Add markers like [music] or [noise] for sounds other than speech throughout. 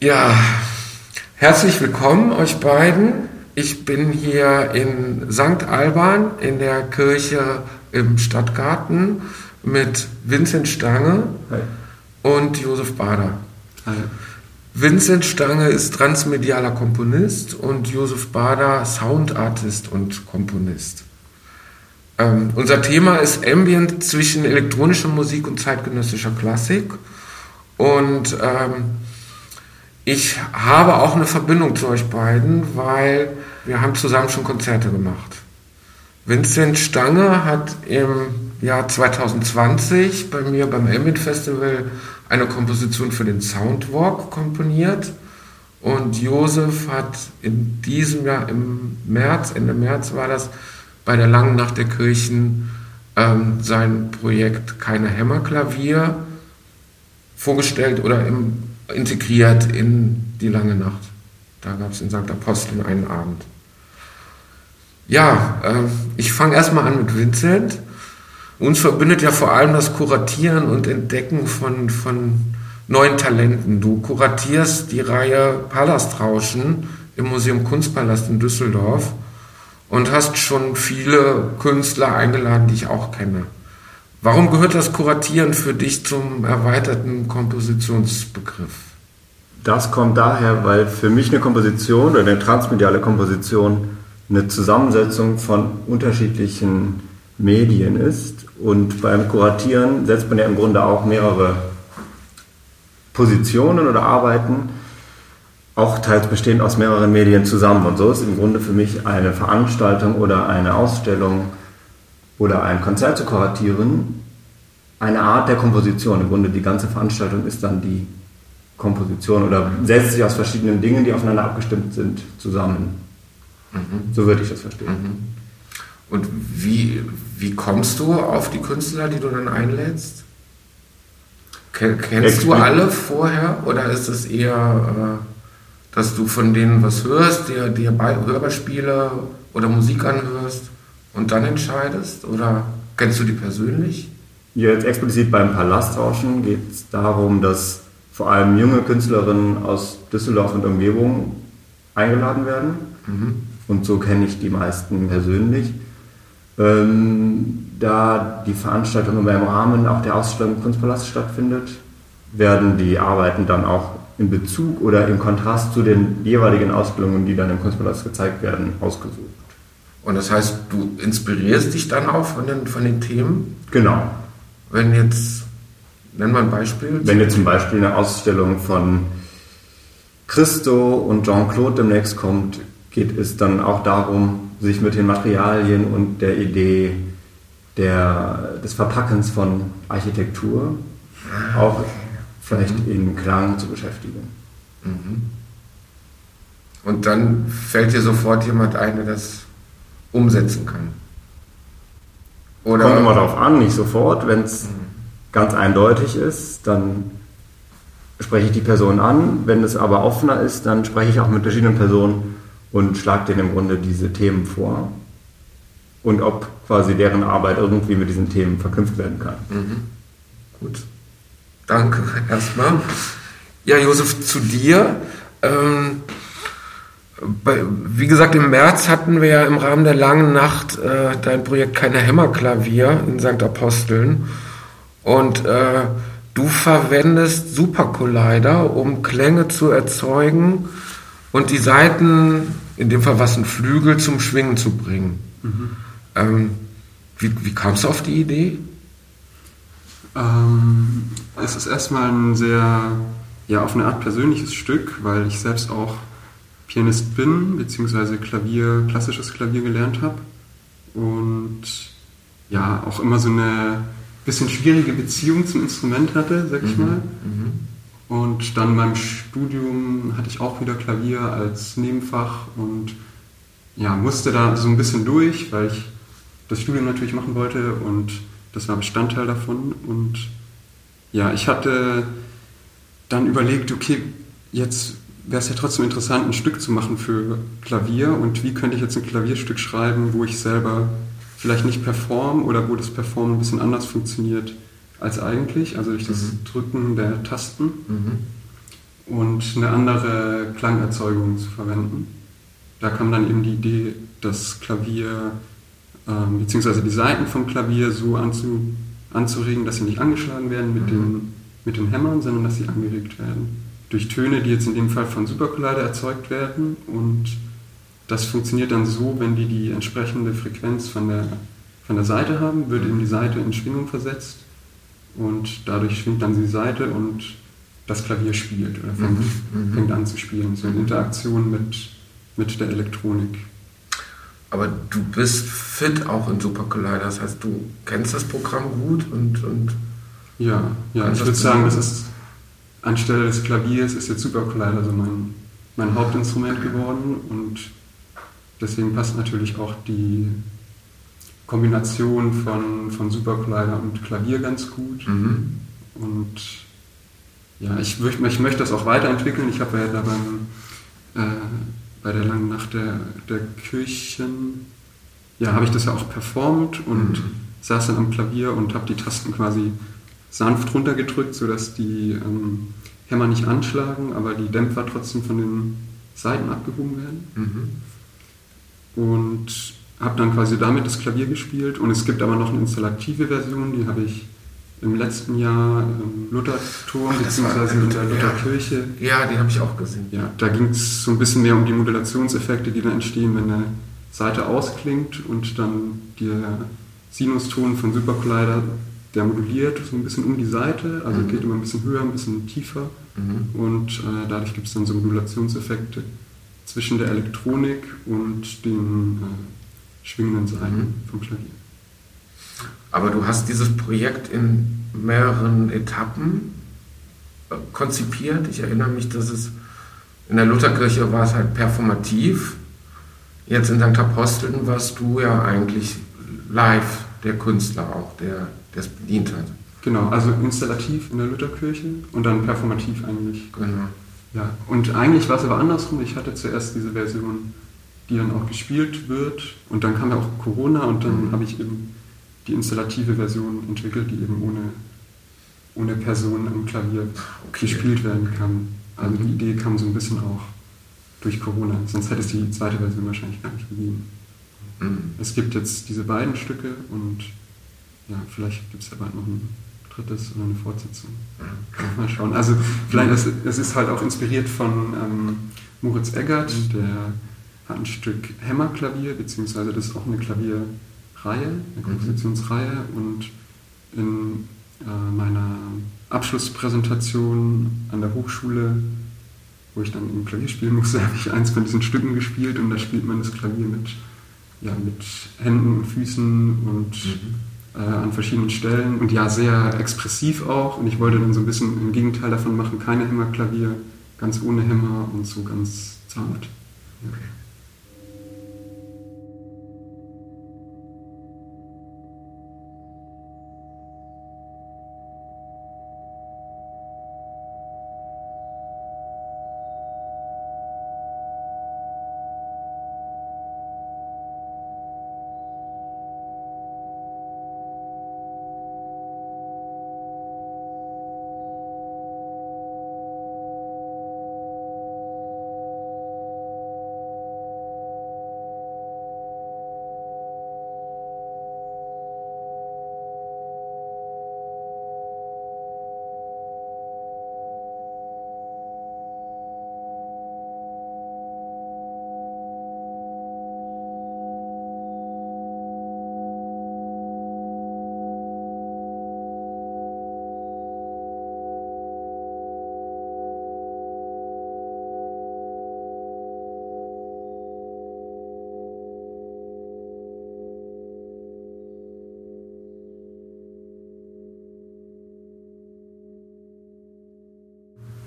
Ja, herzlich willkommen euch beiden. Ich bin hier in St. Alban in der Kirche im Stadtgarten mit Vincent Stange Hi. und Josef Bader. Hi. Vincent Stange ist transmedialer Komponist und Josef Bader Soundartist und Komponist. Ähm, unser Thema ist Ambient zwischen elektronischer Musik und zeitgenössischer Klassik. Und ähm, ich habe auch eine Verbindung zu euch beiden, weil wir haben zusammen schon Konzerte gemacht. Vincent Stange hat im Jahr 2020 bei mir beim Ambient Festival eine Komposition für den Soundwalk komponiert und Josef hat in diesem Jahr im März, Ende März war das, bei der Langen Nacht der Kirchen ähm, sein Projekt Keine Hämmerklavier vorgestellt oder im integriert in die lange Nacht. Da gab es in St. Aposteln einen Abend. Ja, äh, ich fange erstmal an mit Vincent. Uns verbindet ja vor allem das Kuratieren und Entdecken von, von neuen Talenten. Du kuratierst die Reihe Palastrauschen im Museum Kunstpalast in Düsseldorf und hast schon viele Künstler eingeladen, die ich auch kenne. Warum gehört das Kuratieren für dich zum erweiterten Kompositionsbegriff? Das kommt daher, weil für mich eine Komposition oder eine transmediale Komposition eine Zusammensetzung von unterschiedlichen Medien ist. Und beim Kuratieren setzt man ja im Grunde auch mehrere Positionen oder Arbeiten, auch teils bestehend aus mehreren Medien zusammen. Und so ist im Grunde für mich eine Veranstaltung oder eine Ausstellung oder ein Konzert zu kuratieren, eine Art der Komposition. Im Grunde die ganze Veranstaltung ist dann die Komposition oder setzt sich aus verschiedenen Dingen, die aufeinander abgestimmt sind, zusammen. Mhm. So würde ich das verstehen. Mhm. Und wie, wie kommst du auf die Künstler, die du dann einlädst? Kennst du alle vorher oder ist es eher, äh, dass du von denen was hörst, dir, dir Hörspiele oder Musik anhörst? und dann entscheidest? Oder kennst du die persönlich? Jetzt explizit beim Palastrauschen geht es darum, dass vor allem junge Künstlerinnen aus Düsseldorf und Umgebung eingeladen werden. Mhm. Und so kenne ich die meisten persönlich. Ähm, da die Veranstaltung immer im Rahmen auch der Ausstellung im Kunstpalast stattfindet, werden die Arbeiten dann auch in Bezug oder im Kontrast zu den jeweiligen Ausstellungen, die dann im Kunstpalast gezeigt werden, ausgesucht. Und das heißt, du inspirierst dich dann auch von den, von den Themen? Genau. Wenn jetzt, nenn mal ein Beispiel. Wenn jetzt zum Beispiel eine Ausstellung von Christo und Jean-Claude demnächst kommt, geht es dann auch darum, sich mit den Materialien und der Idee der, des Verpackens von Architektur auch vielleicht mhm. in Klang zu beschäftigen. Mhm. Und dann fällt dir sofort jemand ein, der das umsetzen kann. Oder Kommt immer darauf an, nicht sofort. Wenn es mhm. ganz eindeutig ist, dann spreche ich die Person an. Wenn es aber offener ist, dann spreche ich auch mit verschiedenen Personen und schlage denen im Grunde diese Themen vor. Und ob quasi deren Arbeit irgendwie mit diesen Themen verknüpft werden kann. Mhm. Gut. Danke erstmal. Ja, Josef, zu dir. Ähm, wie gesagt, im März hatten wir ja im Rahmen der langen Nacht äh, dein Projekt Keine Hämmerklavier in St. Aposteln. Und äh, du verwendest Supercollider, um Klänge zu erzeugen und die Saiten, in dem Fall was ein Flügel, zum Schwingen zu bringen. Mhm. Ähm, wie, wie kamst du auf die Idee? Ähm, es ist erstmal ein sehr, ja, auf eine Art persönliches Stück, weil ich selbst auch Pianist bin, beziehungsweise Klavier, klassisches Klavier gelernt habe und ja, auch immer so eine bisschen schwierige Beziehung zum Instrument hatte, sag ich mhm. mal. Mhm. Und dann beim Studium hatte ich auch wieder Klavier als Nebenfach und ja, musste da so ein bisschen durch, weil ich das Studium natürlich machen wollte und das war Bestandteil davon. Und ja, ich hatte dann überlegt, okay, jetzt wäre es ja trotzdem interessant, ein Stück zu machen für Klavier und wie könnte ich jetzt ein Klavierstück schreiben, wo ich selber vielleicht nicht perform oder wo das Performen ein bisschen anders funktioniert als eigentlich, also durch das mhm. Drücken der Tasten mhm. und eine andere Klangerzeugung zu verwenden. Da kam dann eben die Idee, das Klavier ähm, beziehungsweise die Seiten vom Klavier so anzu, anzuregen, dass sie nicht angeschlagen werden mit, mhm. den, mit den Hämmern, sondern dass sie angeregt werden. Durch Töne, die jetzt in dem Fall von Supercollider erzeugt werden und das funktioniert dann so, wenn die die entsprechende Frequenz von der, von der Seite haben, wird eben die Seite in Schwingung versetzt und dadurch schwingt dann die Seite und das Klavier spielt oder fängt, mhm. mhm. fängt an zu spielen, so in Interaktion mit, mit der Elektronik. Aber du bist fit auch in Super Collider, das heißt, du kennst das Programm gut und. und ja, ja ich würde sagen, das ist anstelle des Klaviers ist jetzt Super Collider so mein, mein Hauptinstrument geworden und deswegen passt natürlich auch die Kombination von, von Super Collider und Klavier ganz gut. Mhm. Und ja, ich, ich, möchte das auch weiterentwickeln. Ich habe ja da beim, äh, bei der langen Nacht der, der Kirchen, ja, habe ich das ja auch performt und mhm. saß dann am Klavier und habe die Tasten quasi sanft runtergedrückt, sodass die ähm, Hämmer nicht anschlagen, aber die Dämpfer trotzdem von den Seiten abgehoben werden. Mhm. Und habe dann quasi damit das Klavier gespielt und es gibt aber noch eine installative Version, die habe ich im letzten Jahr im Lutherturm bzw. in der Lutherkirche. Ja, die habe ich auch gesehen. Ja, da ging es so ein bisschen mehr um die Modulationseffekte, die dann entstehen, wenn eine Seite ausklingt und dann der Sinuston von Super Collider, der moduliert so ein bisschen um die Seite, also mhm. geht immer ein bisschen höher, ein bisschen tiefer mhm. und äh, dadurch gibt es dann so Modulationseffekte zwischen der Elektronik und den äh, schwingenden Seiten mhm. vom Klavier. Aber du hast dieses Projekt in mehreren Etappen äh, konzipiert. Ich erinnere mich, dass es in der Lutherkirche war es halt performativ. Jetzt in St. Aposteln warst du ja eigentlich live der Künstler auch, der es bedient hat. Genau, also installativ in der Lutherkirche und dann performativ eigentlich. Genau. Ja, und eigentlich war es aber andersrum. Ich hatte zuerst diese Version, die dann auch gespielt wird und dann kam ja auch Corona und dann mhm. habe ich eben die installative Version entwickelt, die eben ohne, ohne Person am Klavier okay. gespielt werden kann. Also die Idee kam so ein bisschen auch durch Corona, sonst hätte es die zweite Version wahrscheinlich gar nicht gegeben. Mhm. Es gibt jetzt diese beiden Stücke und ja, vielleicht gibt es ja bald noch ein drittes oder eine Fortsetzung. Mal schauen. Also vielleicht, es, es ist halt auch inspiriert von ähm, Moritz Eggert, mhm. der hat ein Stück Hämmerklavier, beziehungsweise das ist auch eine Klavier- Reihe, eine Kompositionsreihe und in äh, meiner Abschlusspräsentation an der Hochschule, wo ich dann im Klavier spielen musste, [laughs] habe ich eins von diesen Stücken gespielt und da spielt man das Klavier mit, ja, mit Händen und Füßen und mhm. äh, an verschiedenen Stellen und ja, sehr expressiv auch und ich wollte dann so ein bisschen im Gegenteil davon machen, keine Hämmerklavier, ganz ohne Hämmer und so ganz zart. Okay.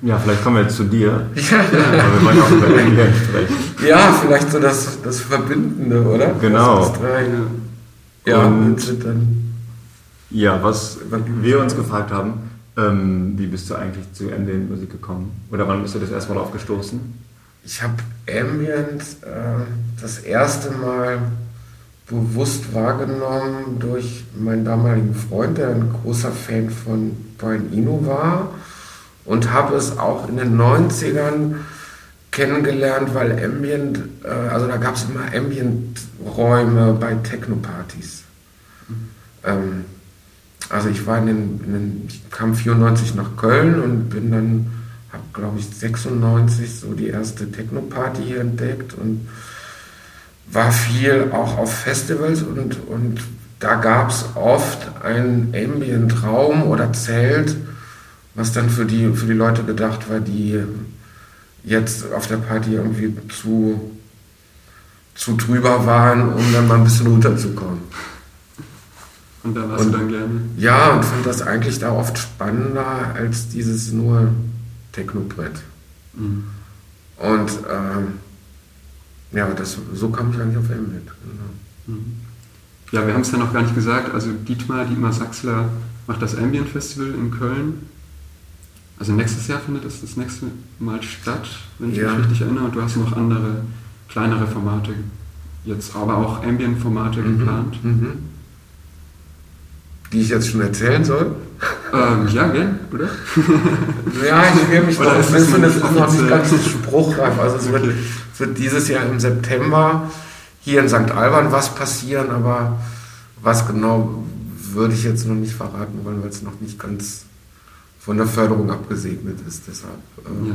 Ja, vielleicht kommen wir jetzt zu dir. [laughs] Ja, wir wollen auch über sprechen. Ja, vielleicht so das, das Verbindende, oder? Genau. Das, das ja, und dann. Ja, was wir uns gefragt haben, Ähm, wie bist du eigentlich zu Ambient-Musik gekommen? Oder wann bist du das erste Mal aufgestoßen? Ich habe Ambient äh, das erste Mal bewusst wahrgenommen durch meinen damaligen Freund, der ein großer Fan von Brian Eno war und habe es auch in den 90ern kennengelernt, weil Ambient, äh, also da gab es immer Ambient-Räume bei Techno-Partys. Ähm, also ich war in den, in den, ich kam 94 nach Köln und bin dann, habe glaube ich 96 so die erste Techno-Party hier entdeckt und war viel auch auf Festivals und, und da gab es oft einen Ambient-Raum oder Zelt, was dann für die, für die Leute gedacht war, die jetzt auf der Party irgendwie zu, zu drüber waren, um dann mal ein bisschen runterzukommen. Und da warst und, du dann gerne? Ja, und fand das eigentlich da oft spannender als dieses nur Technobrett. Mhm. Und ähm, ja, das, so kam ich eigentlich auf Emmet. Genau. Mhm. Ja, wir haben es ja noch gar nicht gesagt. Also Dietmar, Dietmar Sachsler macht das Ambient Festival in Köln. Also nächstes Jahr findet es das nächste Mal statt, wenn ich ja. mich richtig erinnere. Und du hast noch andere, kleinere Formate jetzt, aber auch Ambient-Formate mhm. geplant. Mhm. Die ich jetzt schon erzählen soll? Ähm, ja, gern, oder? [laughs] ja, ich will mich noch, ich finde es noch nicht ganz spruchreif. Also es wird, es wird dieses Jahr im September hier in St. Alban was passieren, aber was genau würde ich jetzt noch nicht verraten wollen, weil es noch nicht ganz von der Förderung abgesegnet ist. Deshalb. Ähm, ja.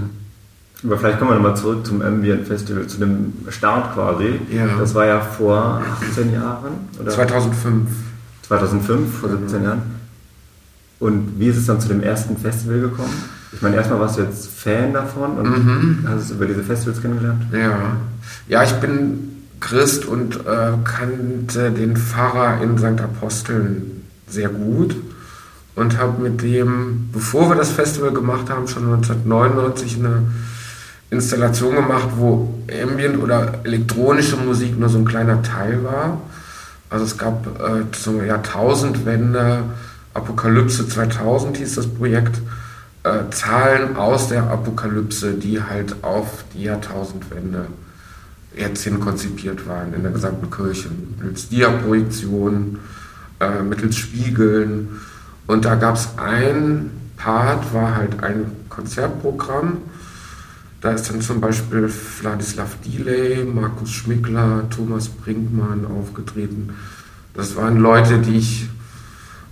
Aber vielleicht kommen wir nochmal zurück zum Ambient Festival, zu dem Start quasi. Ja. Das war ja vor 18 Jahren? Oder? 2005. 2005, vor 17 mhm. Jahren. Und wie ist es dann zu dem ersten Festival gekommen? Ich meine, erstmal warst du jetzt Fan davon und mhm. hast du über diese Festivals kennengelernt? Ja, ja ich bin Christ und äh, kannte den Pfarrer in St. Aposteln sehr gut und habe mit dem, bevor wir das Festival gemacht haben, schon 1999 eine Installation gemacht, wo Ambient oder elektronische Musik nur so ein kleiner Teil war. Also es gab äh, zur Jahrtausendwende, Apokalypse 2000 hieß das Projekt, äh, Zahlen aus der Apokalypse, die halt auf die Jahrtausendwende jetzt hin konzipiert waren in der gesamten Kirche. Mittels Diaprojektionen, äh, mittels Spiegeln und da gab es ein Part, war halt ein Konzertprogramm. Da ist dann zum Beispiel Vladislav Delay, Markus Schmickler, Thomas Brinkmann aufgetreten. Das waren Leute, die ich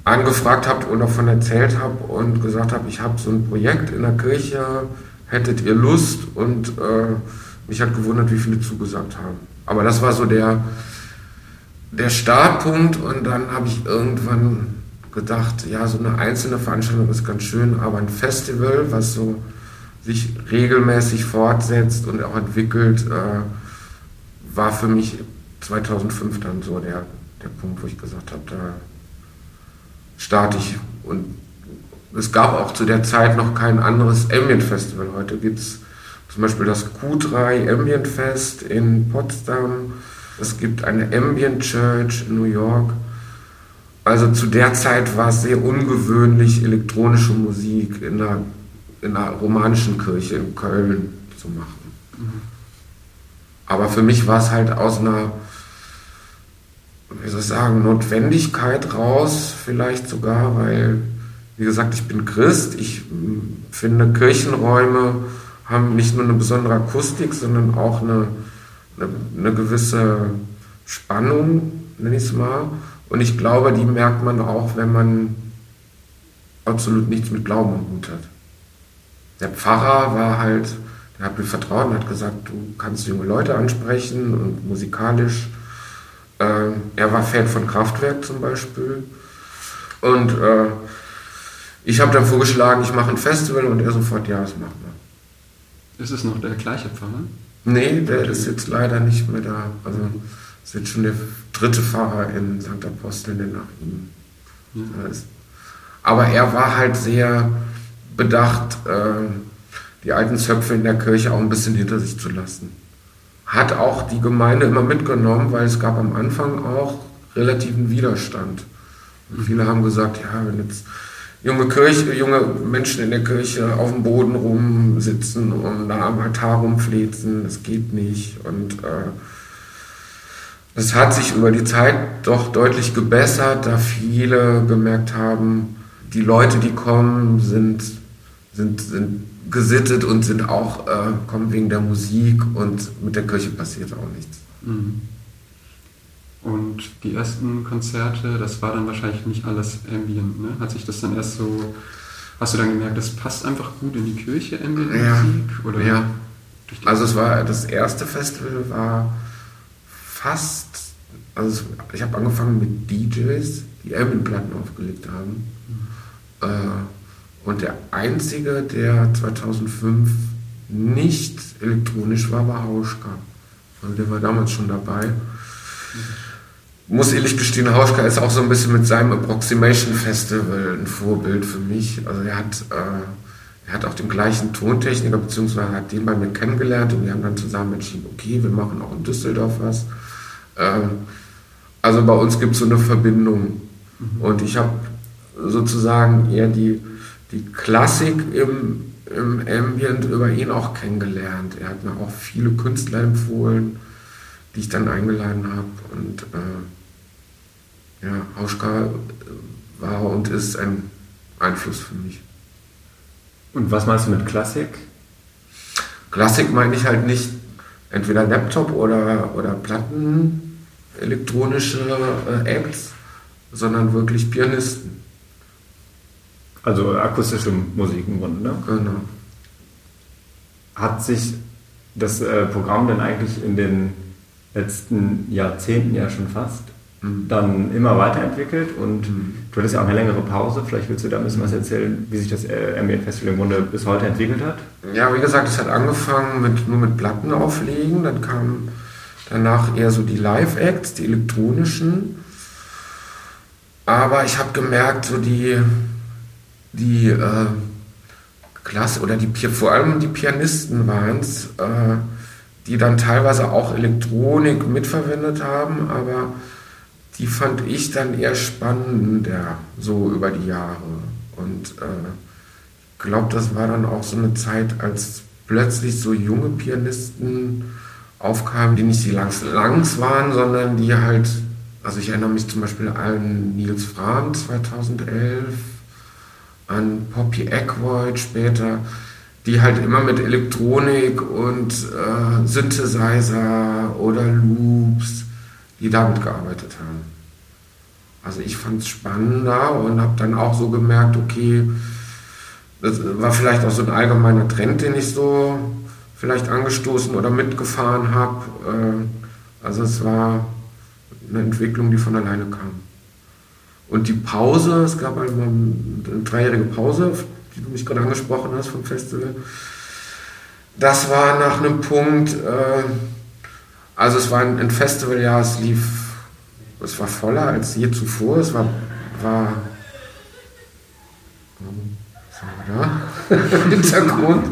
angefragt habe und davon erzählt habe und gesagt habe, ich habe so ein Projekt in der Kirche, hättet ihr Lust? Und äh, mich hat gewundert, wie viele zugesagt haben. Aber das war so der, der Startpunkt und dann habe ich irgendwann gedacht, ja, so eine einzelne Veranstaltung ist ganz schön, aber ein Festival, was so sich regelmäßig fortsetzt und auch entwickelt, äh, war für mich 2005 dann so der, der Punkt, wo ich gesagt habe, da starte ich. Und es gab auch zu der Zeit noch kein anderes Ambient Festival. Heute gibt es zum Beispiel das Q3 Ambient Fest in Potsdam. Es gibt eine Ambient Church in New York. Also zu der Zeit war es sehr ungewöhnlich, elektronische Musik in einer, in einer romanischen Kirche in Köln zu machen. Mhm. Aber für mich war es halt aus einer, wie soll ich sagen, Notwendigkeit raus, vielleicht sogar, weil, wie gesagt, ich bin Christ. Ich hm, finde, Kirchenräume haben nicht nur eine besondere Akustik, sondern auch eine, eine, eine gewisse Spannung, nenne ich es mal. Und ich glaube, die merkt man auch, wenn man absolut nichts mit Glauben am Hut hat. Der Pfarrer war halt, der hat mir vertraut und hat gesagt, du kannst junge Leute ansprechen und musikalisch. Äh, er war Fan von Kraftwerk zum Beispiel. Und äh, ich habe dann vorgeschlagen, ich mache ein Festival und er sofort, ja, das machen wir. Ist es noch der gleiche Pfarrer? Nee, der ist jetzt leider nicht mehr da. Also ist jetzt schon der dritte Pfarrer in St. Apostel, der nach ihm ja. ist. Aber er war halt sehr bedacht, äh, die alten Zöpfe in der Kirche auch ein bisschen hinter sich zu lassen. Hat auch die Gemeinde immer mitgenommen, weil es gab am Anfang auch relativen Widerstand. Und viele haben gesagt, ja, wenn jetzt junge Kirche, junge Menschen in der Kirche auf dem Boden rumsitzen und da am Altar rumflezen. Das geht nicht. Und äh, es hat sich über die Zeit doch deutlich gebessert, da viele gemerkt haben, die Leute, die kommen, sind, sind, sind gesittet und sind auch, äh, kommen wegen der Musik und mit der Kirche passiert auch nichts. Mhm. Und die ersten Konzerte, das war dann wahrscheinlich nicht alles Ambient, ne? Hat sich das dann erst so, hast du dann gemerkt, das passt einfach gut in die Kirche, Ambient-Musik? Ja, oder ja. Also es war, das erste Festival war fast, also ich habe angefangen mit DJs, die Ambient-Platten aufgelegt haben. Mhm. Äh, und der einzige, der 2005 nicht elektronisch war, war Hauschka. Also der war damals schon dabei. Mhm muss ehrlich gestehen, Hauschka ist auch so ein bisschen mit seinem Approximation Festival ein Vorbild für mich. Also er hat, äh, er hat auch den gleichen Tontechniker, beziehungsweise hat den bei mir kennengelernt und wir haben dann zusammen entschieden, okay, wir machen auch in Düsseldorf was. Ähm, also bei uns gibt es so eine Verbindung. Mhm. Und ich habe sozusagen eher die, die Klassik im, im Ambient über ihn auch kennengelernt. Er hat mir auch viele Künstler empfohlen, die ich dann eingeladen habe. Und äh, ja, Hauschka war und ist ein Einfluss für mich. Und was meinst du mit Klassik? Klassik meine ich halt nicht entweder Laptop oder, oder Platten, elektronische äh, Acts, sondern wirklich Pianisten. Also akustische Musik im Grunde, ne? Genau. Hat sich das äh, Programm denn eigentlich in den letzten Jahrzehnten ja schon fast dann immer weiterentwickelt und mhm. du hattest ja auch eine längere Pause. Vielleicht willst du da ein bisschen was erzählen, wie sich das äh, Ambient Festival im Grunde bis heute entwickelt hat? Ja, wie gesagt, es hat angefangen mit, nur mit Platten auflegen, dann kamen danach eher so die Live-Acts, die elektronischen. Aber ich habe gemerkt, so die, die äh, Klasse oder die, vor allem die Pianisten waren es, äh, die dann teilweise auch Elektronik mitverwendet haben, aber die fand ich dann eher spannender, so über die Jahre. Und äh, ich glaube, das war dann auch so eine Zeit, als plötzlich so junge Pianisten aufkamen, die nicht die langs, langs waren, sondern die halt, also ich erinnere mich zum Beispiel an Nils Fram 2011, an Poppy Ackroyd später, die halt immer mit Elektronik und äh, Synthesizer oder Loops die damit gearbeitet haben. Also ich fand es spannender und habe dann auch so gemerkt, okay, das war vielleicht auch so ein allgemeiner Trend, den ich so vielleicht angestoßen oder mitgefahren habe. Äh, also es war eine Entwicklung, die von alleine kam. Und die Pause, es gab einmal eine dreijährige Pause, die du mich gerade angesprochen hast vom Festival. Das war nach einem Punkt, äh, also es war ein, ein Festivaljahr, es lief, es war voller als je zuvor. Es war, war was haben wir da? [laughs] Hintergrund.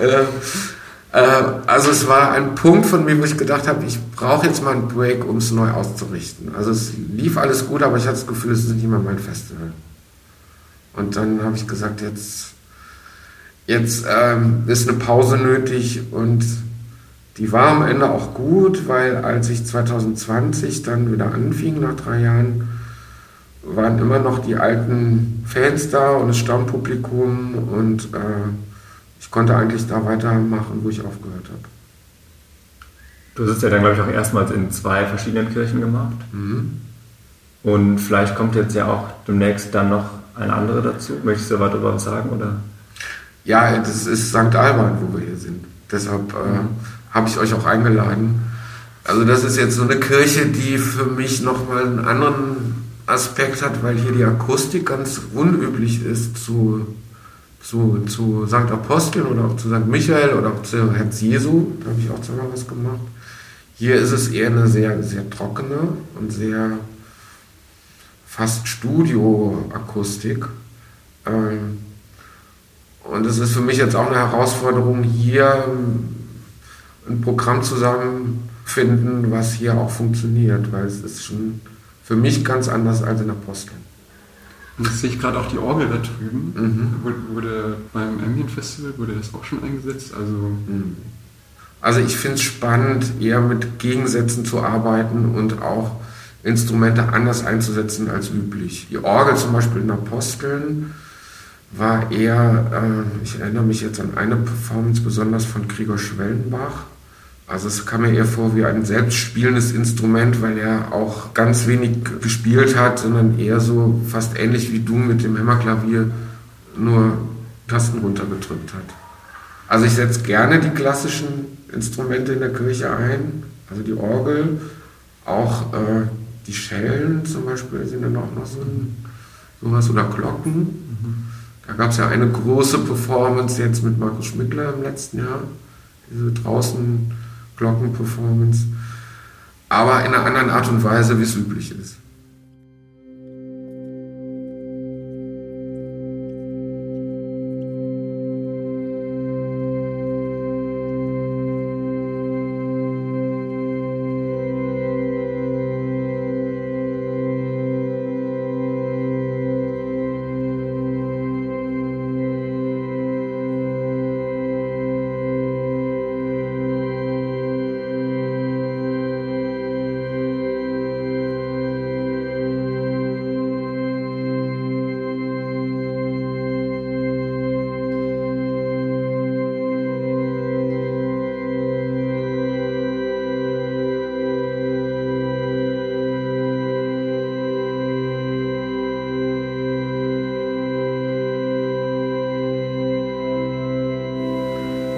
Äh, äh, also es war ein Punkt von mir, wo ich gedacht habe, ich brauche jetzt mal einen Break, um es neu auszurichten. Also es lief alles gut, aber ich hatte das Gefühl, es ist nicht mehr mein Festival. Und dann habe ich gesagt, jetzt, jetzt ähm, ist eine Pause nötig und die war am Ende auch gut, weil als ich 2020 dann wieder anfing, nach drei Jahren, waren immer noch die alten Fans da und das Stammpublikum und äh, ich konnte eigentlich da weitermachen, wo ich aufgehört habe. Du hast ja dann, glaube ich, auch erstmals in zwei verschiedenen Kirchen gemacht. Mhm. Und vielleicht kommt jetzt ja auch demnächst dann noch eine andere dazu. Möchtest du darüber was sagen? Oder? Ja, das ist St. Alban, wo wir hier sind. Deshalb äh, mhm habe ich euch auch eingeladen. Also das ist jetzt so eine Kirche, die für mich nochmal einen anderen Aspekt hat, weil hier die Akustik ganz unüblich ist zu, zu, zu St. Aposteln oder auch zu St. Michael oder auch zu Herz Jesu. Da habe ich auch zweimal was gemacht. Hier ist es eher eine sehr, sehr trockene und sehr fast Studio-Akustik. Ähm, und es ist für mich jetzt auch eine Herausforderung, hier ein Programm zusammenfinden, was hier auch funktioniert, weil es ist schon für mich ganz anders als in Aposteln. Und jetzt sehe ich gerade auch die Orgel da drüben. Mhm. Wurde beim Ambient Festival wurde das auch schon eingesetzt? Also, mhm. also ich finde es spannend, eher mit Gegensätzen zu arbeiten und auch Instrumente anders einzusetzen als üblich. Die Orgel zum Beispiel in Aposteln war eher, äh, ich erinnere mich jetzt an eine Performance besonders von Gregor Schwellenbach. Also es kam mir eher vor wie ein selbstspielendes Instrument, weil er auch ganz wenig gespielt hat, sondern eher so fast ähnlich wie du mit dem Hämmerklavier nur Tasten runtergedrückt hat. Also ich setze gerne die klassischen Instrumente in der Kirche ein, also die Orgel, auch äh, die Schellen zum Beispiel sind dann auch noch so ein, sowas oder Glocken. Da gab es ja eine große Performance jetzt mit Markus Schmickler im letzten Jahr, diese draußen Glockenperformance, aber in einer anderen Art und Weise, wie es üblich ist.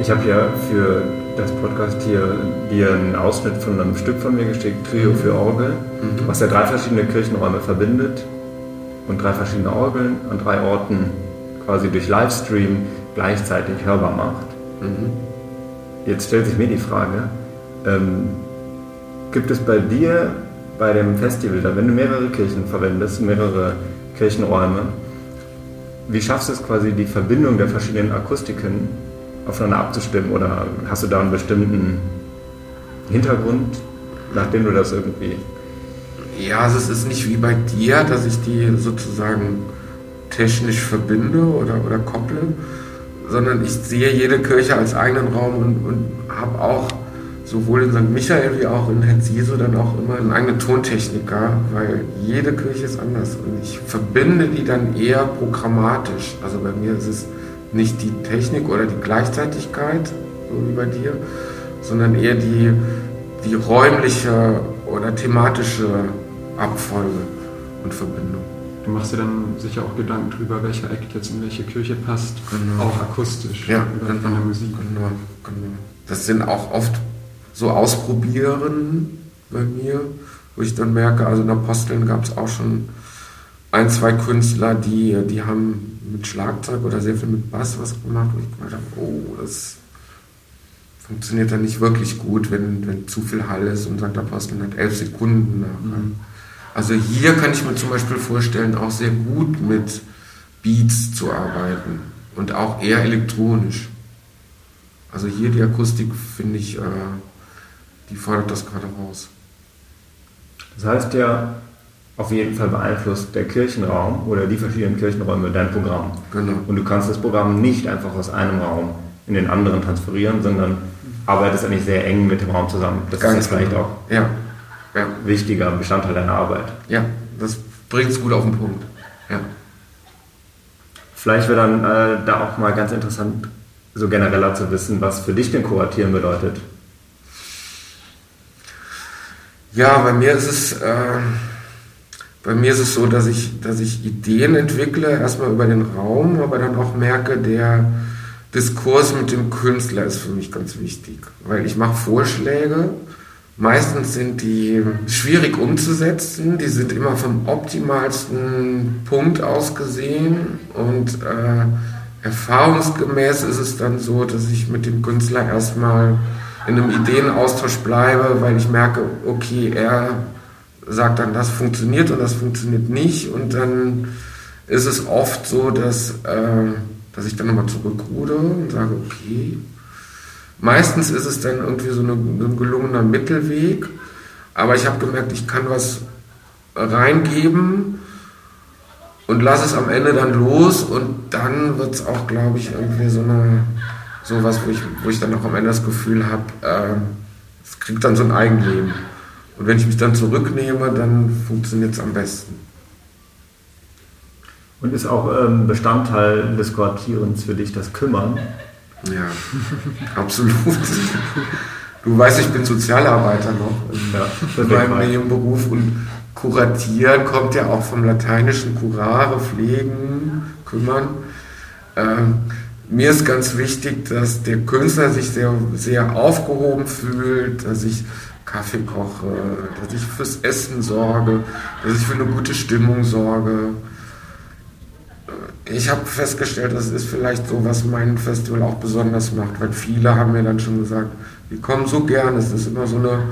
Ich habe ja für das Podcast hier dir einen Ausschnitt von einem Stück von mir geschickt, Trio für Orgel, mhm. was ja drei verschiedene Kirchenräume verbindet und drei verschiedene Orgeln an drei Orten quasi durch Livestream gleichzeitig hörbar macht. Mhm. Jetzt stellt sich mir die Frage, ähm, gibt es bei dir bei dem Festival, da wenn du mehrere Kirchen verwendest, mehrere Kirchenräume, wie schaffst du es quasi die Verbindung der verschiedenen Akustiken aufeinander abzustimmen oder hast du da einen bestimmten Hintergrund, nachdem du das irgendwie. Ja, also es ist nicht wie bei dir, dass ich die sozusagen technisch verbinde oder, oder kopple, sondern ich sehe jede Kirche als eigenen Raum und, und habe auch sowohl in St. Michael wie auch in Hetziso dann auch immer einen eigenen Tontechniker, weil jede Kirche ist anders und ich verbinde die dann eher programmatisch. Also bei mir ist es nicht die Technik oder die Gleichzeitigkeit, so wie bei dir, sondern eher die, die räumliche oder thematische Abfolge und Verbindung. Du machst dir dann sicher auch Gedanken darüber, welcher Act jetzt in welche Kirche passt, genau. auch akustisch, ja, genau, von der Musik. Genau, genau. Das sind auch oft so Ausprobieren bei mir, wo ich dann merke, also in Aposteln gab es auch schon ein, zwei Künstler, die, die haben mit Schlagzeug oder sehr viel mit Bass was gemacht und ich dachte, oh, das funktioniert dann nicht wirklich gut, wenn, wenn zu viel Hall ist und St. Apostel hat elf Sekunden nach. Mhm. Also hier kann ich mir zum Beispiel vorstellen, auch sehr gut mit Beats zu arbeiten und auch eher elektronisch. Also hier die Akustik finde ich, äh, die fordert das gerade raus. Das heißt ja, auf jeden Fall beeinflusst der Kirchenraum oder die verschiedenen Kirchenräume dein Programm. Genau. Und du kannst das Programm nicht einfach aus einem Raum in den anderen transferieren, sondern arbeitest eigentlich sehr eng mit dem Raum zusammen. Das Ganz ist vielleicht genau. auch ja. Ja. wichtiger Bestandteil deiner Arbeit. Ja, das bringt es gut auf den Punkt. Ja. Vielleicht wäre dann äh, da auch mal ganz interessant, so genereller zu wissen, was für dich denn Kuratieren bedeutet. Ja, bei mir ist es... Äh bei mir ist es so, dass ich, dass ich Ideen entwickle, erstmal über den Raum, aber dann auch merke, der Diskurs mit dem Künstler ist für mich ganz wichtig, weil ich mache Vorschläge. Meistens sind die schwierig umzusetzen, die sind immer vom optimalsten Punkt aus gesehen. Und äh, erfahrungsgemäß ist es dann so, dass ich mit dem Künstler erstmal in einem Ideenaustausch bleibe, weil ich merke, okay, er sagt dann, das funktioniert und das funktioniert nicht. Und dann ist es oft so, dass, äh, dass ich dann nochmal zurückrude und sage, okay. Meistens ist es dann irgendwie so eine, ein gelungener Mittelweg. Aber ich habe gemerkt, ich kann was reingeben und lass es am Ende dann los und dann wird es auch, glaube ich, irgendwie so eine sowas, wo ich, wo ich dann auch am Ende das Gefühl habe, äh, es kriegt dann so ein Eigenleben. Und wenn ich mich dann zurücknehme, dann funktioniert es am besten. Und ist auch ähm, Bestandteil des Quartierens für dich das Kümmern? Ja, [laughs] absolut. Du weißt, ich bin Sozialarbeiter noch in, in meinem Nebenberuf und kuratieren kommt ja auch vom lateinischen curare, pflegen, kümmern. Ähm, mir ist ganz wichtig, dass der Künstler sich sehr, sehr aufgehoben fühlt, dass ich Kaffee koche, dass ich fürs Essen sorge, dass ich für eine gute Stimmung sorge. Ich habe festgestellt, das ist vielleicht so, was mein Festival auch besonders macht, weil viele haben mir dann schon gesagt, wir kommen so gern, es ist immer so eine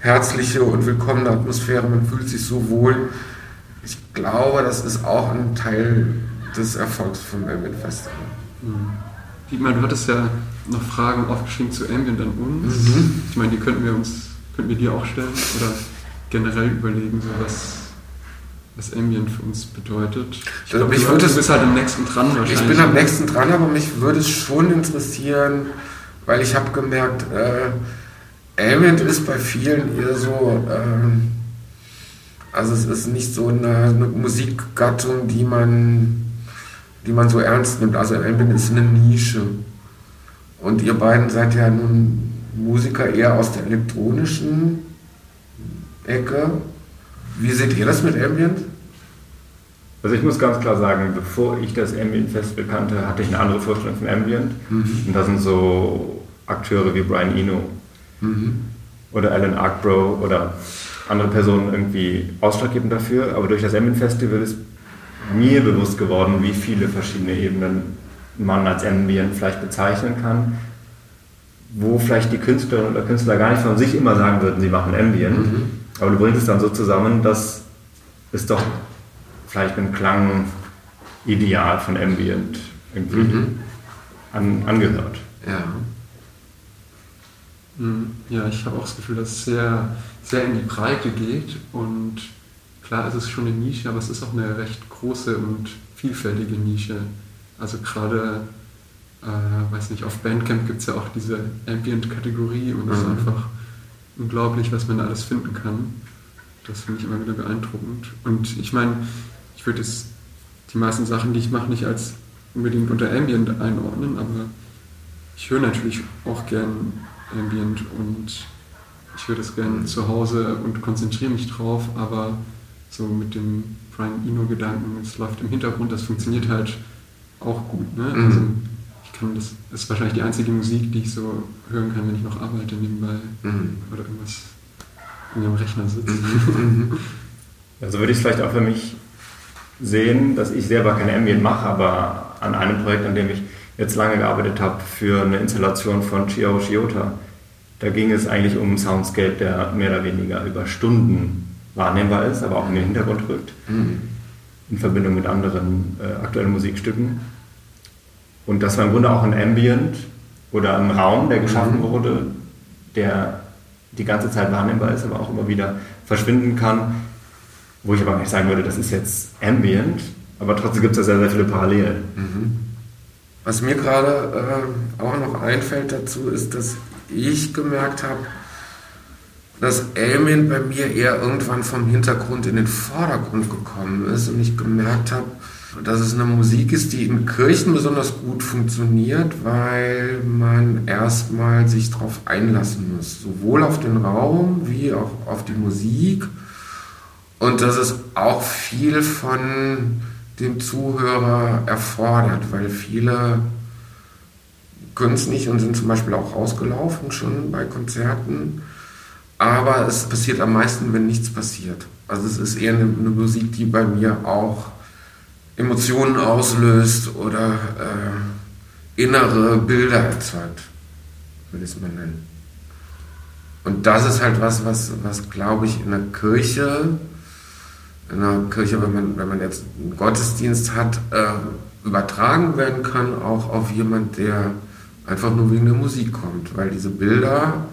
herzliche und willkommene Atmosphäre, man fühlt sich so wohl. Ich glaube, das ist auch ein Teil des Erfolgs vom Ambient Festival. Mhm. Dietmar, du hattest ja noch Fragen aufgeschrieben zu Ambient an uns. Mhm. Ich meine, die könnten wir uns, könnten wir dir auch stellen oder generell überlegen, so was, was Ambient für uns bedeutet. Ich also glaube, du, bist halt am nächsten dran wahrscheinlich. Ich bin am nächsten dran, aber mich würde es schon interessieren, weil ich habe gemerkt, äh, Ambient ist bei vielen eher so, äh, also es ist nicht so eine, eine Musikgattung, die man die man so ernst nimmt. Also Ambient ist eine Nische. Und ihr beiden seid ja nun Musiker eher aus der elektronischen Ecke. Wie seht ihr das mit Ambient? Also ich muss ganz klar sagen, bevor ich das Ambient Festival kannte, hatte ich eine andere Vorstellung von Ambient. Mhm. Und da sind so Akteure wie Brian Eno mhm. oder Alan Arkbro oder andere Personen irgendwie ausschlaggebend dafür. Aber durch das Ambient Festival ist mir bewusst geworden, wie viele verschiedene Ebenen man als Ambient vielleicht bezeichnen kann, wo vielleicht die Künstlerinnen oder Künstler gar nicht von sich immer sagen würden, sie machen Ambient, mhm. aber du bringst es dann so zusammen, dass es doch vielleicht ein Klangideal von Ambient irgendwie mhm. an, angehört. Ja. Mhm. Ja, ich habe auch das Gefühl, dass es sehr, sehr in die Breite geht und klar ist es schon eine Nische, aber es ist auch eine recht große und vielfältige Nische. Also gerade, äh, weiß nicht, auf Bandcamp gibt es ja auch diese Ambient-Kategorie und es mhm. ist einfach unglaublich, was man da alles finden kann. Das finde ich immer wieder beeindruckend. Und ich meine, ich würde jetzt die meisten Sachen, die ich mache, nicht als unbedingt unter Ambient einordnen, aber ich höre natürlich auch gern Ambient und ich höre das gern zu Hause und konzentriere mich drauf, aber so mit dem Brian Eno-Gedanken, es läuft im Hintergrund, das funktioniert halt auch gut. Ne? Mhm. Also das, ist wahrscheinlich die einzige Musik, die ich so hören kann, wenn ich noch arbeite nebenbei mhm. oder irgendwas in am Rechner sitze. Mhm. Also würde ich es vielleicht auch für mich sehen, dass ich selber kein Ambient mache, aber an einem Projekt, an dem ich jetzt lange gearbeitet habe, für eine Installation von Chiao Shiota, da ging es eigentlich um einen Soundscape, der mehr oder weniger über Stunden wahrnehmbar ist, aber auch in den Hintergrund rückt, mhm. in Verbindung mit anderen äh, aktuellen Musikstücken. Und das war im Grunde auch ein Ambient oder ein Raum, der geschaffen mhm. wurde, der die ganze Zeit wahrnehmbar ist, aber auch immer wieder verschwinden kann, wo ich aber nicht sagen würde, das ist jetzt Ambient, aber trotzdem gibt es da sehr, sehr viele Parallelen. Mhm. Was mir gerade äh, auch noch einfällt dazu, ist, dass ich gemerkt habe, dass Elmin bei mir eher irgendwann vom Hintergrund in den Vordergrund gekommen ist und ich gemerkt habe, dass es eine Musik ist, die in Kirchen besonders gut funktioniert, weil man erstmal sich darauf einlassen muss, sowohl auf den Raum wie auch auf die Musik. Und dass es auch viel von dem Zuhörer erfordert, weil viele können es nicht und sind zum Beispiel auch rausgelaufen schon bei Konzerten. Aber es passiert am meisten, wenn nichts passiert. Also es ist eher eine, eine Musik, die bei mir auch Emotionen auslöst oder äh, innere Bilder erzeugt, würde ich es mal nennen. Und das ist halt was, was, was glaube ich in der Kirche, in der Kirche, wenn man, wenn man jetzt einen Gottesdienst hat, äh, übertragen werden kann, auch auf jemand, der einfach nur wegen der Musik kommt, weil diese Bilder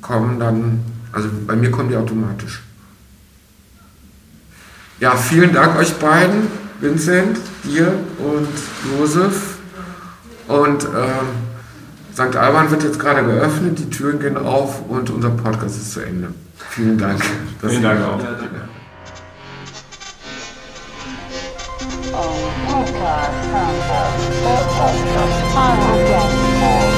kommen dann also bei mir kommen die automatisch. Ja, vielen Dank euch beiden. Vincent, dir und Josef. Und ähm, St. Alban wird jetzt gerade geöffnet, die Türen gehen auf und unser Podcast ist zu Ende. Vielen Dank. Vielen Dank auch. Podcast, Podcast, Podcast, Podcast,